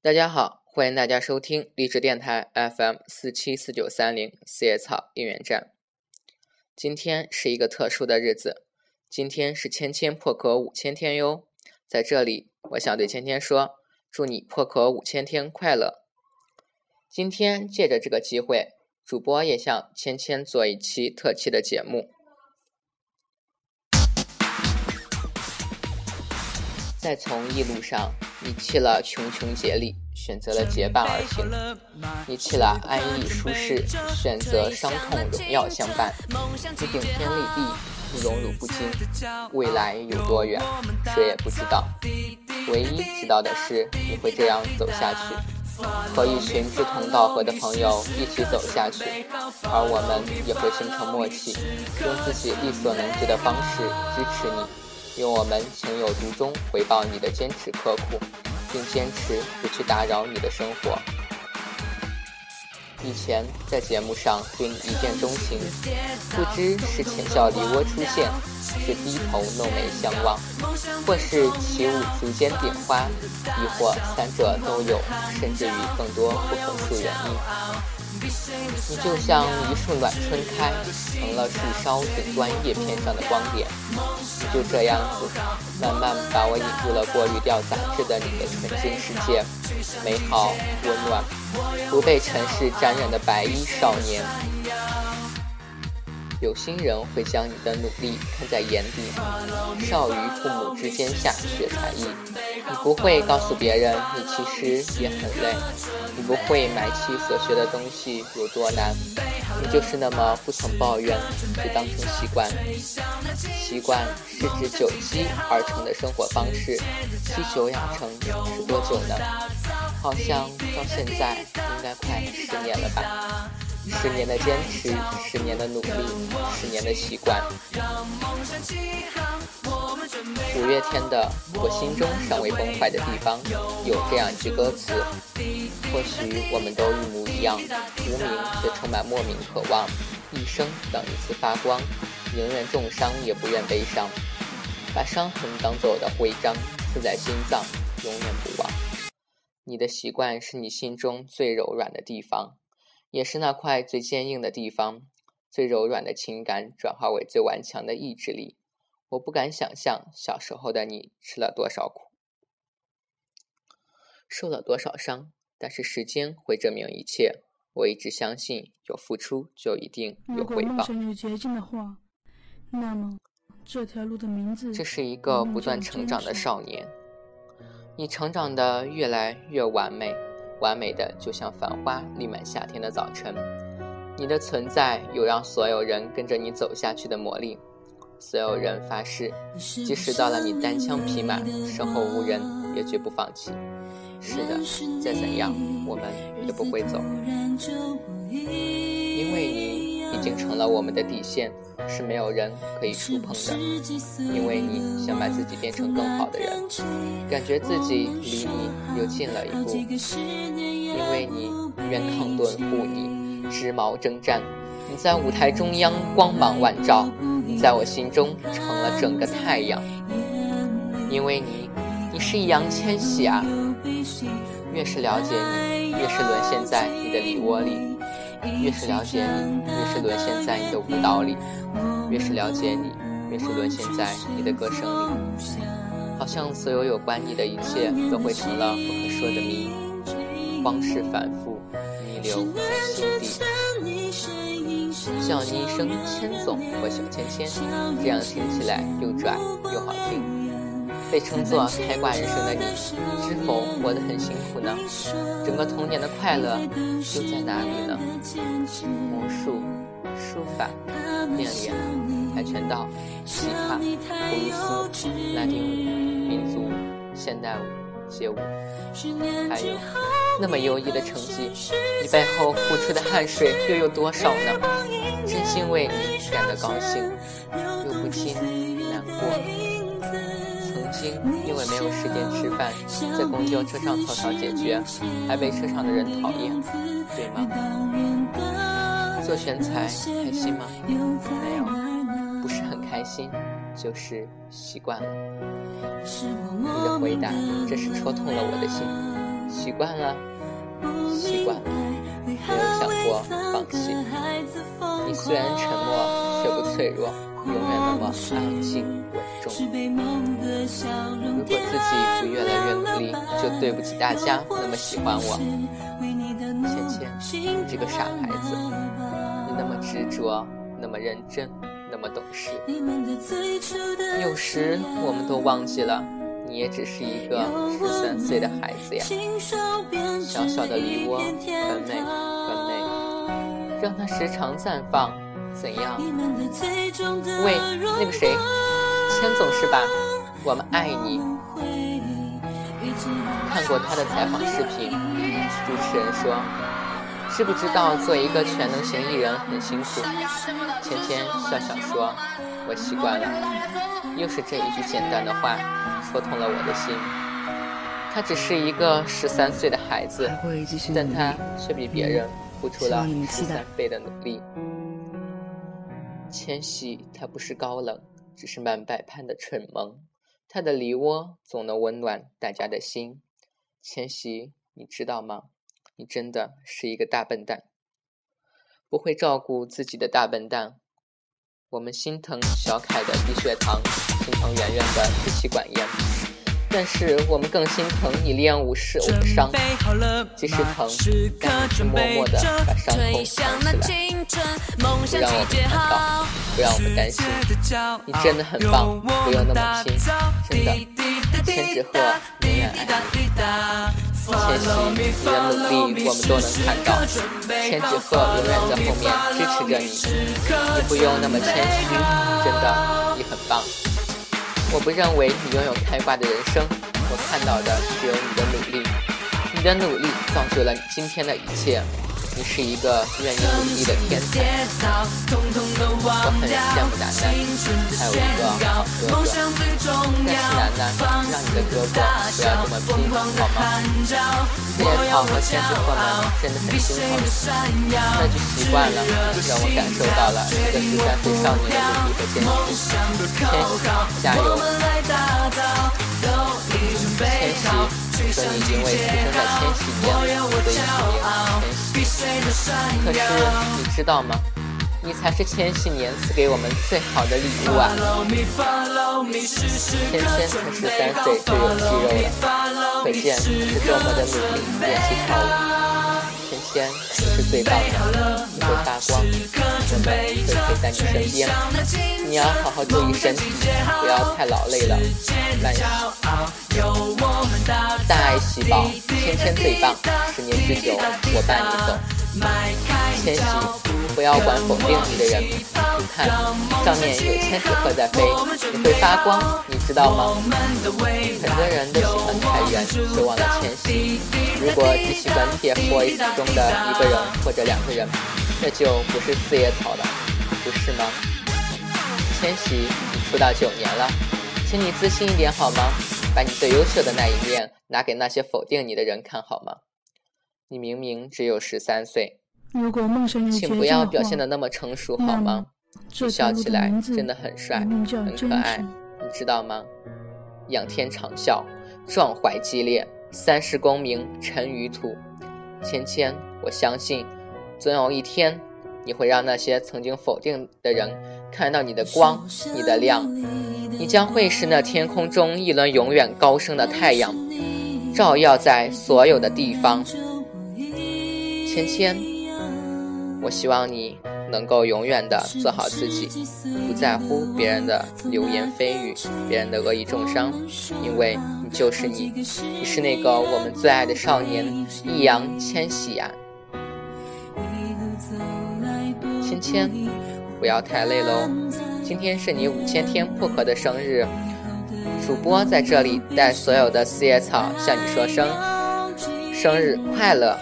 大家好，欢迎大家收听励志电台 FM 四七四九三零四叶草应援站。今天是一个特殊的日子，今天是芊芊破壳五千天哟。在这里，我想对芊芊说，祝你破壳五千天快乐。今天借着这个机会，主播也向芊芊做一期特期的节目。在从艺路上，你弃了穷穷竭力，选择了结伴而行；你弃了安逸舒适，选择伤痛荣耀相伴。你顶天立地，你荣辱不惊，未来有多远，谁也不知道。唯一知道的是，你会这样走下去，和一群志同道合的朋友一起走下去，而我们也会形成默契，用自己力所能及的方式支持你。用我们情有独钟回报你的坚持刻苦，并坚持不去打扰你的生活。以前在节目上对你一见钟情，不知是浅笑梨涡出现，是低头弄眉相望，或是起舞足尖点花，亦或三者都有，甚至于更多不可数原因。你就像一束暖春开，成了树梢顶端叶片上的光点。你就这样子，慢慢把我引入了过滤掉杂质的你的纯净世界，美好温暖，不被尘世沾染的白衣少年。有心人会将你的努力看在眼底，少于父母之间下学才艺。你不会告诉别人你其实也很累，你不会埋起所学的东西有多难，你就是那么不曾抱怨，只当成习惯。习惯是指久积而成的生活方式，积久养成是多久呢？好像到现在应该快十年了吧。十年的坚持，十年的努力，十年的习惯。五月天的《我心中尚未崩坏的地方》有这样一句歌词：或许我们都一模一样，无名却充满莫名渴望，一生等一次发光，宁愿重伤也不愿悲伤，把伤痕当做我的徽章，刺在心脏，永远不忘。你的习惯是你心中最柔软的地方。也是那块最坚硬的地方，最柔软的情感转化为最顽强的意志力。我不敢想象小时候的你吃了多少苦，受了多少伤，但是时间会证明一切。我一直相信，有付出就一定有回报。有捷径的话，那么这条路的名字……这是一个不断成长的少年，你成长的越来越完美。完美的，就像繁花溢满夏天的早晨。你的存在有让所有人跟着你走下去的魔力。所有人发誓，即使到了你单枪匹马，身后无人，也绝不放弃。是的，再怎样，我们也不会走，因为你已经成了我们的底线。是没有人可以触碰的，因为你想把自己变成更好的人，感觉自己离你又近了一步，因为你愿抗盾护你，织毛征战，你在舞台中央光芒万丈，你在我心中成了整个太阳，因为你，你是易烊千玺啊，越是了解你，越是沦陷在你的梨窝里。越是了解你，越是沦陷在你的舞蹈里；越是了解你，越是沦陷在你的歌声里。好像所有有关你的一切都会成了不可说的谜，往事反复，弥留在心底。叫你一声千总或小芊芊，这样听起来又拽又好听。被称作开挂人生的你，是否活得很辛苦呢？整个童年的快乐又在哪里呢？魔术、书法、变脸、跆拳道、吉他、普鲁斯、拉丁舞、民族、现代舞、街舞，还有那么优异的成绩，你背后付出的汗水又有多少呢？真心为你感到高兴，又不禁难过。因为没有时间吃饭，在公交车上草草解决，还被车上的人讨厌，对吗？做选材开心吗？没有，不是很开心，就是习惯了。你的回答真是戳痛了我的心。习习惯了，习惯了，没有想过放弃。你虽然沉默，却不脆弱，永远那么安静如果自己不越来越努力，就对不起大家那么喜欢我。芊芊，你这个傻孩子，你那么执着，那么认真，那么懂事。有时我们都忘记了。你也只是一个十三岁的孩子呀，小小的梨窝很美很美，让它时常绽放，怎样？喂，那个谁，千总是吧？我们爱你。看过他的采访视频，主持人说，知不知道做一个全能型艺人很辛苦？芊芊笑笑说，我习惯了。又是这一句简单的话。戳痛了我的心。他只是一个十三岁的孩子，但他却比别人付出了十三倍的努力。千玺，他不是高冷，只是满百盼的蠢萌。他的梨窝总能温暖大家的心。千玺，你知道吗？你真的是一个大笨蛋，不会照顾自己的大笨蛋。我们心疼小凯的低血糖，心疼圆圆的支气管炎，但是我们更心疼你练武时受的伤。即使疼，但你却默默的把伤口藏起来，不让我们看到，不让我们担心。你真的很棒，不用那么拼，真的。千纸鹤永远爱你。千玺，你的努力我们都能看到。千纸鹤永远在后面支持着你，你不用那么谦虚，真的，你很棒。我不认为你拥有开挂的人生，我看到的只有你的努力，你的努力造就了你今天的一切。你是一个愿意努力的天才，我很羡慕楠楠，还有一个哥哥。但是楠楠，让你的哥哥不要这么拼，好吗？四叶草和千纸鹤们真的很心疼，那就习惯了，让我感受到了一个十三岁少年的努力和坚持。千玺，加油！可是你知道吗？你才是千禧年赐给我们最好的礼物啊！天天才十三岁就有肌肉了，可见是多么的努力练习跳舞。天，你是最棒的，你会发光，我们会陪在你身边。你要好好注意身体，不要太劳累了，慢些。大爱细胞，天天最棒，十年之久，我伴你走。千玺，不要管否定你的人，你看上面有千纸鹤在飞，你会发光，你知道吗？很多人都喜欢裁员，却忘了千玺。如果只喜欢 TFBOYS 中的一个人或者两个人，那就不是四叶草了，不是吗？千玺，你出道九年了，请你自信一点好吗？把你最优秀的那一面拿给那些否定你的人看好吗？你明明只有十三岁，请不要表现的那么成熟好吗？你笑起来真的很帅，很可爱，你知道吗？仰天长啸，壮怀激烈，三世功名尘与土。芊芊，我相信，总有一天，你会让那些曾经否定的人看到你的光，你的亮。你将会是那天空中一轮永远高升的太阳，照耀在所有的地方。芊芊，我希望你能够永远的做好自己，不在乎别人的流言蜚语，别人的恶意重伤，因为你就是你，你是那个我们最爱的少年易烊千玺呀。芊芊，不要太累喽。今天是你五千天破壳的生日，主播在这里代所有的四叶草向你说声生日快乐。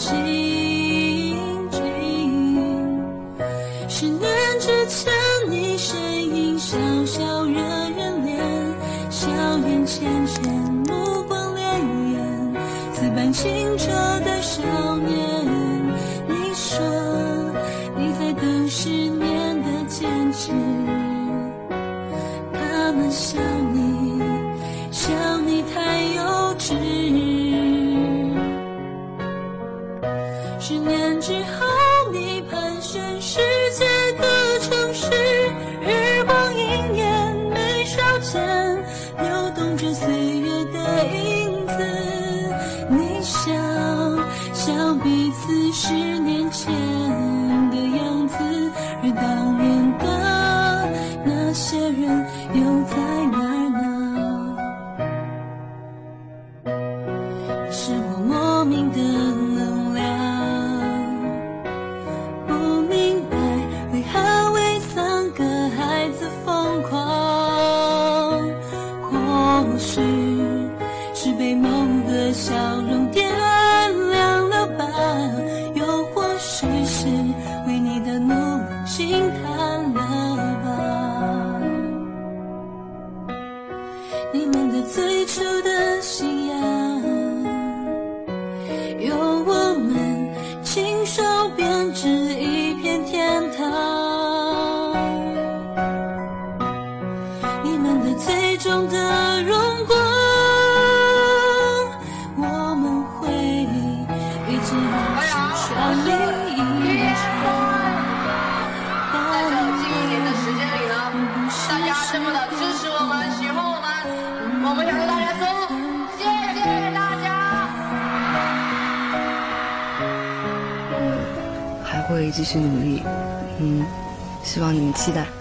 十年之前，你身影小小惹人怜，笑颜浅浅。清澈的少年，你说你在等。十年的坚持，他们想还